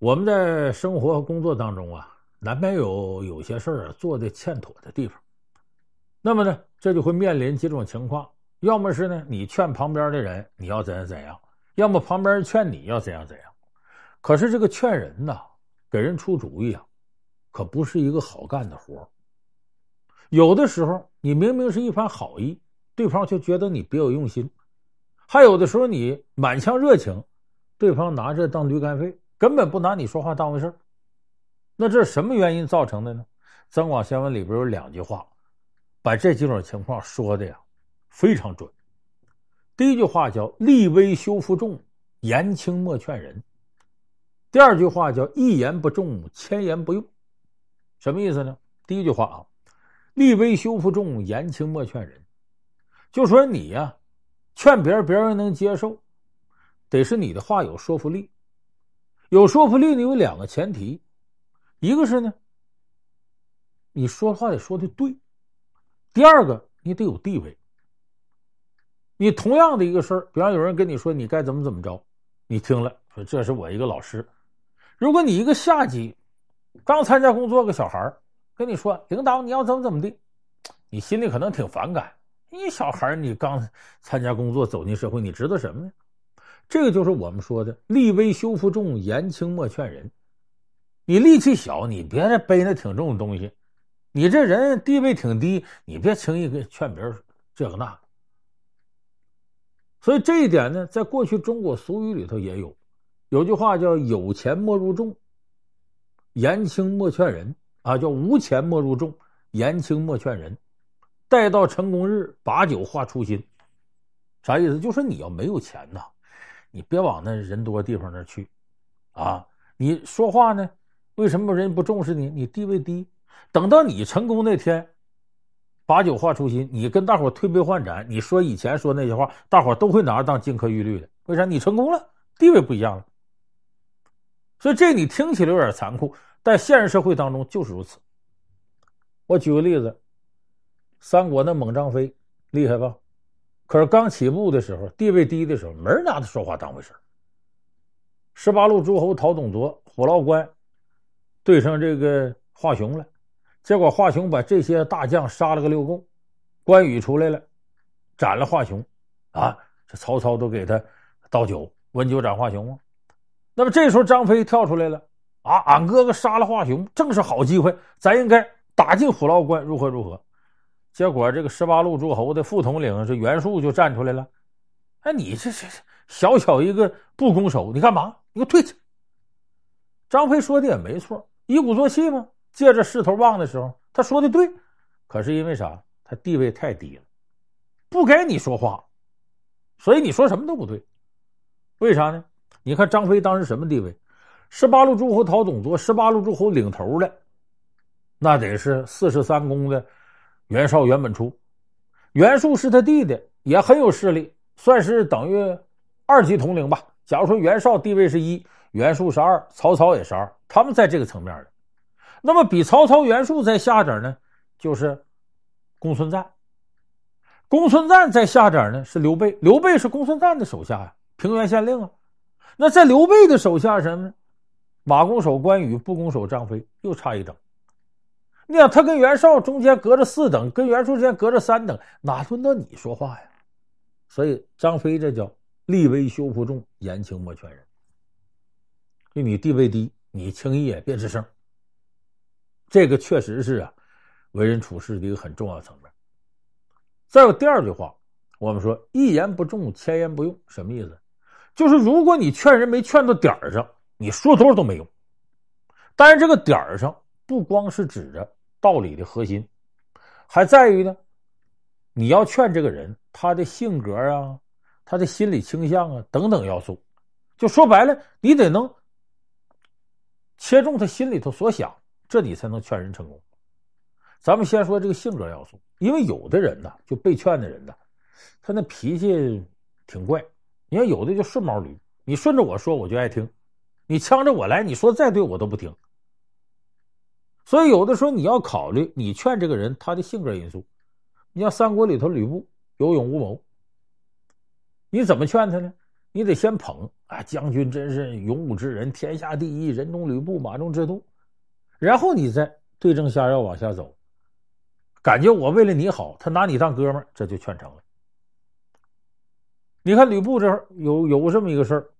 我们在生活和工作当中啊，难免有有些事儿做的欠妥的地方。那么呢，这就会面临几种情况：要么是呢，你劝旁边的人你要怎样怎样；要么旁边人劝你要怎样怎样。可是这个劝人呐，给人出主意啊，可不是一个好干的活。有的时候，你明明是一番好意，对方却觉得你别有用心；还有的时候，你满腔热情，对方拿着当驴肝肺。根本不拿你说话当回事儿，那这是什么原因造成的呢？《增广贤文》里边有两句话，把这几种情况说的呀非常准。第一句话叫“立威修复重，言轻莫劝人”，第二句话叫“一言不中，千言不用”。什么意思呢？第一句话啊，“立威修复重，言轻莫劝人”，就说你呀，劝别人，别人能接受，得是你的话有说服力。有说服力呢，有两个前提，一个是呢，你说话得说的对；第二个，你得有地位。你同样的一个事儿，比方有人跟你说你该怎么怎么着，你听了说这是我一个老师。如果你一个下级，刚参加工作个小孩跟你说领导你要怎么怎么地，你心里可能挺反感。你小孩你刚参加工作走进社会，你知道什么呢？这个就是我们说的“力微羞负重，言轻莫劝人”。你力气小，你别再背那挺重的东西；你这人地位挺低，你别轻易给劝别人这个那个。所以这一点呢，在过去中国俗语里头也有，有句话叫“有钱莫入众，言轻莫劝人”啊，叫“无钱莫入众，言轻莫劝人”。待到成功日，把酒话初心，啥意思？就说你要没有钱呐。你别往那人多地方那去，啊！你说话呢？为什么人不重视你？你地位低，等到你成功那天，把酒话初心，你跟大伙推杯换盏，你说以前说那些话，大伙都会拿着当金科玉律的。为啥？你成功了，地位不一样了。所以这你听起来有点残酷，但现实社会当中就是如此。我举个例子，三国那猛张飞厉害吧？可是刚起步的时候，地位低的时候，没人拿他说话当回事。十八路诸侯讨董卓，虎牢关对上这个华雄了，结果华雄把这些大将杀了个六够，关羽出来了，斩了华雄，啊，这曹操都给他倒酒，温酒斩华雄啊。那么这时候张飞跳出来了，啊，俺哥哥杀了华雄，正是好机会，咱应该打进虎牢关，如何如何。结果，这个十八路诸侯的副统领是袁术就站出来了。哎，你这这这小小一个不攻手，你干嘛？你给我退去！张飞说的也没错，以鼓作气嘛。借着势头旺的时候，他说的对。可是因为啥？他地位太低了，不该你说话，所以你说什么都不对。为啥呢？你看张飞当时什么地位？十八路诸侯讨董卓，十八路诸侯领头的，那得是四十三公的。袁绍、袁本初，袁术是他弟弟，也很有势力，算是等于二级统领吧。假如说袁绍地位是一，袁术是二，曹操也是二，他们在这个层面的。那么比曹操、袁术再下点呢，就是公孙瓒。公孙瓒再下点呢是刘备，刘备是公孙瓒的手下呀，平原县令啊。那在刘备的手下什么呢？马弓手关羽，步弓手张飞，又差一等。你想他跟袁绍中间隔着四等，跟袁术之间隔着三等，哪轮到你说话呀？所以张飞这叫力微羞负重，言轻莫劝人。就你地位低，你轻易也别吱声。这个确实是啊，为人处事的一个很重要层面。再有第二句话，我们说一言不中，千言不用，什么意思？就是如果你劝人没劝到点儿上，你说多少都没用。但是这个点儿上不光是指着。道理的核心，还在于呢，你要劝这个人，他的性格啊，他的心理倾向啊等等要素，就说白了，你得能切中他心里头所想，这你才能劝人成功。咱们先说这个性格要素，因为有的人呢，就被劝的人呢，他那脾气挺怪。你看有的就顺毛驴，你顺着我说我就爱听，你呛着我来，你说再对我都不听。所以，有的时候你要考虑你劝这个人他的性格因素。你像三国里头吕布有勇无谋，你怎么劝他呢？你得先捧啊，将军真是勇武之人，天下第一，人中吕布，马中之都。然后你再对症下药往下走，感觉我为了你好，他拿你当哥们儿，这就劝成了。你看吕布这有有这么一个事儿，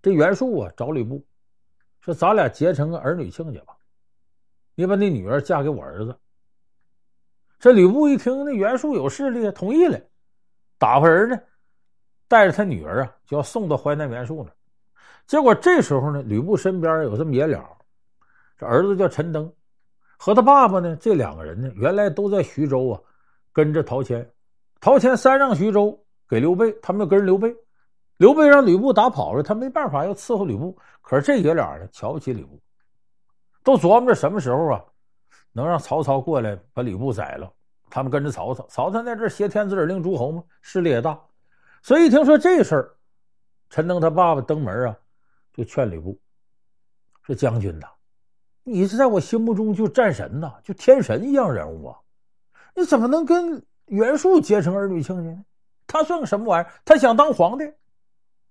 这袁术啊找吕布说：“咱俩结成个儿女亲家吧，你把那女儿嫁给我儿子。”这吕布一听，那袁术有势力，同意了，打发人呢，带着他女儿啊，就要送到淮南袁术那。结果这时候呢，吕布身边有这么爷俩，这儿子叫陈登，和他爸爸呢，这两个人呢，原来都在徐州啊，跟着陶谦，陶谦三让徐州给刘备，他们就跟着刘备，刘备让吕布打跑了，他没办法要伺候吕布，可是这爷俩呢，瞧不起吕布，都琢磨着什么时候啊。能让曹操过来把吕布宰了，他们跟着曹操。曹操在这挟天子而令诸侯嘛，势力也大。所以一听说这事儿，陈登他爸爸登门啊，就劝吕布说：“将军呐，你是在我心目中就战神呐，就天神一样人物啊，你怎么能跟袁术结成儿女亲家呢？他算个什么玩意儿？他想当皇帝，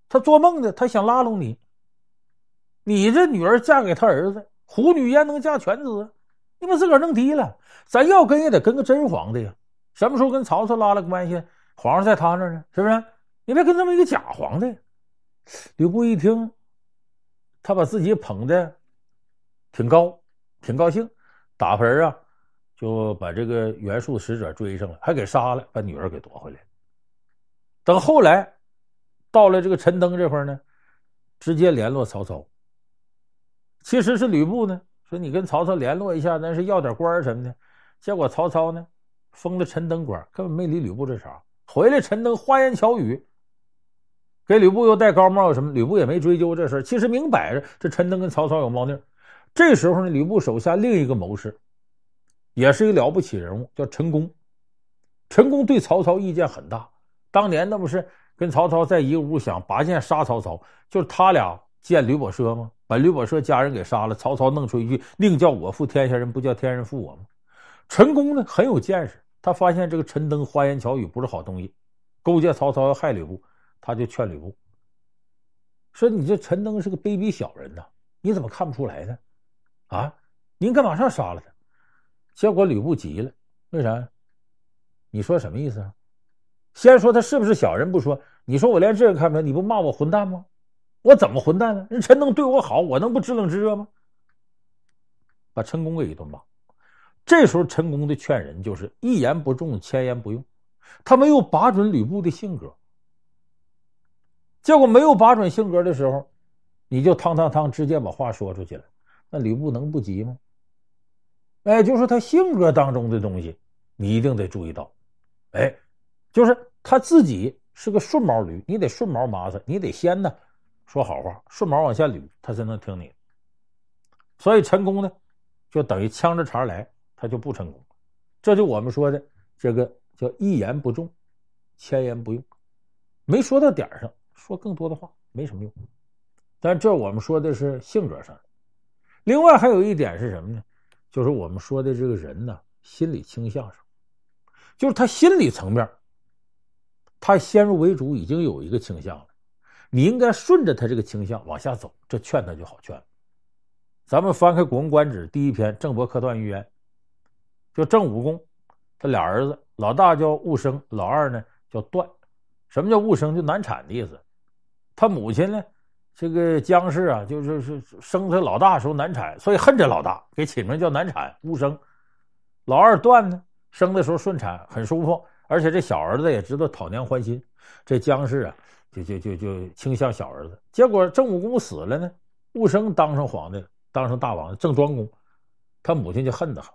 他做梦呢，他想拉拢你。你这女儿嫁给他儿子，虎女焉能嫁犬子？”你把自个儿弄低了，咱要跟也得跟个真皇帝呀！什么时候跟曹操拉了关系，皇上在他那呢？是不是？你别跟这么一个假皇帝。吕布一听，他把自己捧的挺高，挺高兴，打发人啊，就把这个袁术使者追上了，还给杀了，把女儿给夺回来。等后来到了这个陈登这块呢，直接联络曹操。其实是吕布呢。说你跟曹操联络一下，那是要点官什么的。结果曹操呢，封了陈登官，根本没理吕布这茬。回来，陈登花言巧语，给吕布又戴高帽，什么吕布也没追究这事。其实明摆着，这陈登跟曹操有猫腻。这时候呢，吕布手下另一个谋士，也是一个了不起人物，叫陈宫。陈宫对曹操意见很大，当年那不是跟曹操在一个屋想拔剑杀曹操，就是他俩见吕伯奢吗？把吕伯奢家人给杀了，曹操弄出一句“宁叫我负天下人，不叫天人负我”吗？陈宫呢很有见识，他发现这个陈登花言巧语不是好东西，勾结曹操要害吕布，他就劝吕布说：“你这陈登是个卑鄙小人呐，你怎么看不出来呢？啊，你应该马上杀了他。”结果吕布急了，为啥？你说什么意思啊？先说他是不是小人不说，你说我连这个看不出来，你不骂我混蛋吗？我怎么混蛋呢？人陈登对我好，我能不知冷知热吗？把陈宫给一顿骂。这时候陈宫的劝人就是一言不中，千言不用。他没有把准吕布的性格，结果没有把准性格的时候，你就汤汤汤直接把话说出去了。那吕布能不急吗？哎，就是他性格当中的东西，你一定得注意到。哎，就是他自己是个顺毛驴，你得顺毛麻子，你得先呢。说好话，顺毛往下捋，他才能听你。所以陈宫呢，就等于呛着茬来，他就不成功。这就我们说的这个叫一言不中，千言不用，没说到点上，说更多的话没什么用。但这我们说的是性格上。另外还有一点是什么呢？就是我们说的这个人呢，心理倾向上，就是他心理层面，他先入为主已经有一个倾向了。你应该顺着他这个倾向往下走，这劝他就好劝了。咱们翻开《古文观止》第一篇《郑伯克段于鄢》，就郑武公，他俩儿子，老大叫戊生，老二呢叫段。什么叫戊生？就难产的意思。他母亲呢，这个姜氏啊，就是是生他老大时候难产，所以恨这老大，给起名叫难产戊生。老二段呢，生的时候顺产，很舒服，而且这小儿子也知道讨娘欢心。这姜氏啊。就就就就倾向小儿子，结果郑武公死了呢，戊生当上皇帝了，当上大王，郑庄公，他母亲就恨得很，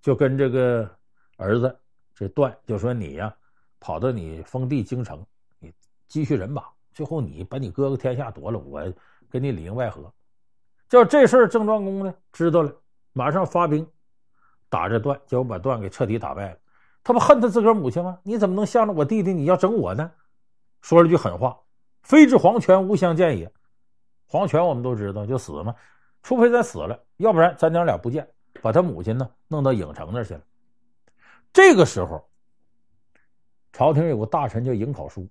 就跟这个儿子这段就说：“你呀，跑到你封地京城，你积蓄人马，最后你把你哥哥天下夺了，我跟你里应外合。”叫这事儿，郑庄公呢知道了，马上发兵打这段，结果把段给彻底打败了。他不恨他自个儿母亲吗？你怎么能向着我弟弟，你要整我呢？说了句狠话：“非至黄泉，无相见也。”黄泉我们都知道就死嘛，除非咱死了，要不然咱娘俩不见。把他母亲呢弄到影城那去了。这个时候，朝廷有个大臣叫颍考叔，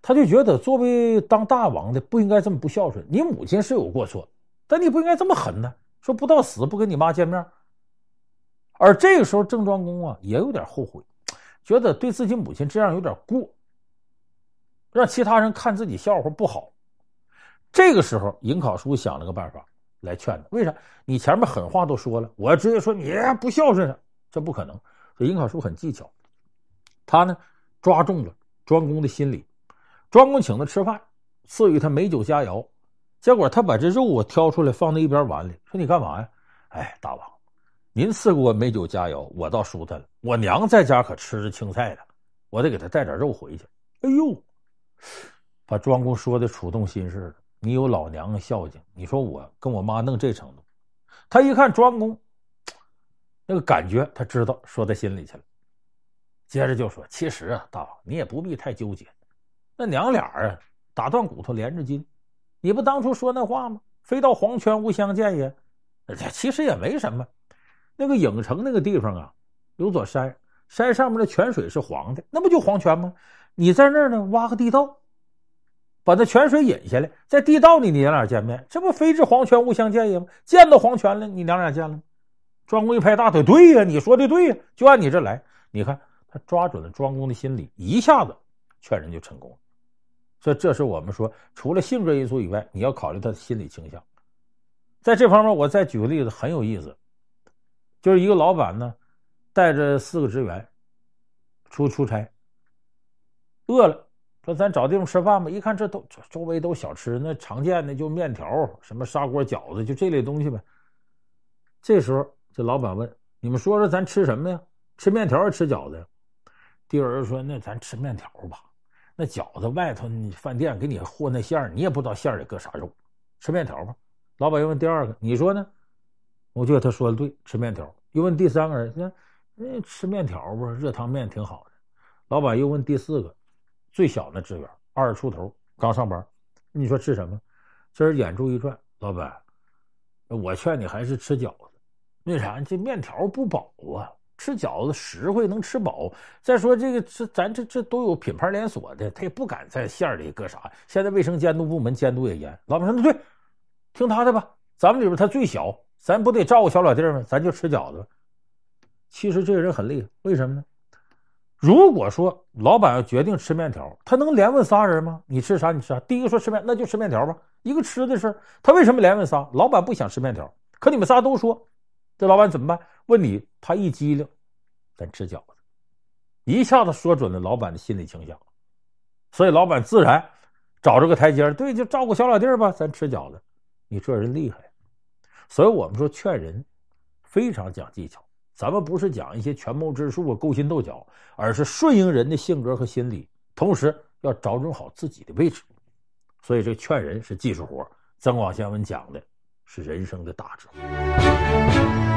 他就觉得作为当大王的不应该这么不孝顺。你母亲是有过错，但你不应该这么狠呢。说不到死不跟你妈见面。而这个时候，郑庄公啊也有点后悔，觉得对自己母亲这样有点过，让其他人看自己笑话不好。这个时候，颍考叔想了个办法来劝他。为啥？你前面狠话都说了，我要直接说你不孝顺，这不可能。所以颍考叔很技巧，他呢抓中了庄公的心理。庄公请他吃饭，赐予他美酒佳肴，结果他把这肉啊挑出来放在一边碗里，说：“你干嘛呀？”哎，大王，您赐给我美酒佳肴，我倒舒坦了。我娘在家可吃着青菜呢，我得给她带点肉回去。哎呦，把庄公说的触动心事了。你有老娘孝敬，你说我跟我妈弄这程度，他一看庄公那个感觉，他知道说在心里去了。接着就说：“其实啊，大王你也不必太纠结。”那娘俩啊，打断骨头连着筋，你不当初说那话吗？非到黄泉无相见也。其实也没什么。那个影城那个地方啊，有座山，山上面的泉水是黄的，那不就黄泉吗？你在那儿呢，挖个地道，把那泉水引下来，在地道里你娘俩见面，这不非至黄泉无相见也吗？见到黄泉了，你娘俩见了。庄公一拍大腿，对呀，你说的对呀，就按你这来。你看他抓准了庄公的心理，一下子劝人就成功了。所以，这是我们说，除了性格因素以外，你要考虑他的心理倾向。在这方面，我再举个例子，很有意思，就是一个老板呢，带着四个职员出出差，饿了，说咱找地方吃饭吧。一看这都周围都小吃，那常见的就面条、什么砂锅饺子，就这类东西呗。这时候，这老板问：“你们说说，咱吃什么呀？吃面条还是吃饺子？”第二人说：“那咱吃面条吧。”那饺子外头，你饭店给你和那馅儿，你也不知道馅儿里搁啥肉，吃面条吧。老板又问第二个，你说呢？我觉得他说的对，吃面条。又问第三个人，那那吃面条吧，热汤面挺好的。老板又问第四个，最小的职员，二十出头，刚上班，你说吃什么？这人眼珠一转，老板，我劝你还是吃饺子。为啥？这面条不饱啊。吃饺子实惠，能吃饱。再说这个，这咱这这都有品牌连锁的，他也不敢在馅里搁啥。现在卫生监督部门监督也严。老板说：“那对，听他的吧。咱们里边他最小，咱不得照顾小老弟吗？咱就吃饺子。”其实这个人很厉害，为什么呢？如果说老板要决定吃面条，他能连问仨人吗？你吃啥？你吃啥？第一个说吃面，那就吃面条吧。一个吃的事他为什么连问仨？老板不想吃面条，可你们仨都说。这老板怎么办？问你，他一激灵，咱吃饺子，一下子说准了老板的心理倾向，所以老板自然找着个台阶，对，就照顾小老弟吧，咱吃饺子。你这人厉害，所以我们说劝人非常讲技巧，咱们不是讲一些权谋之术啊、勾心斗角，而是顺应人的性格和心理，同时要找准好自己的位置。所以这劝人是技术活，增广贤文讲的是人生的大智慧。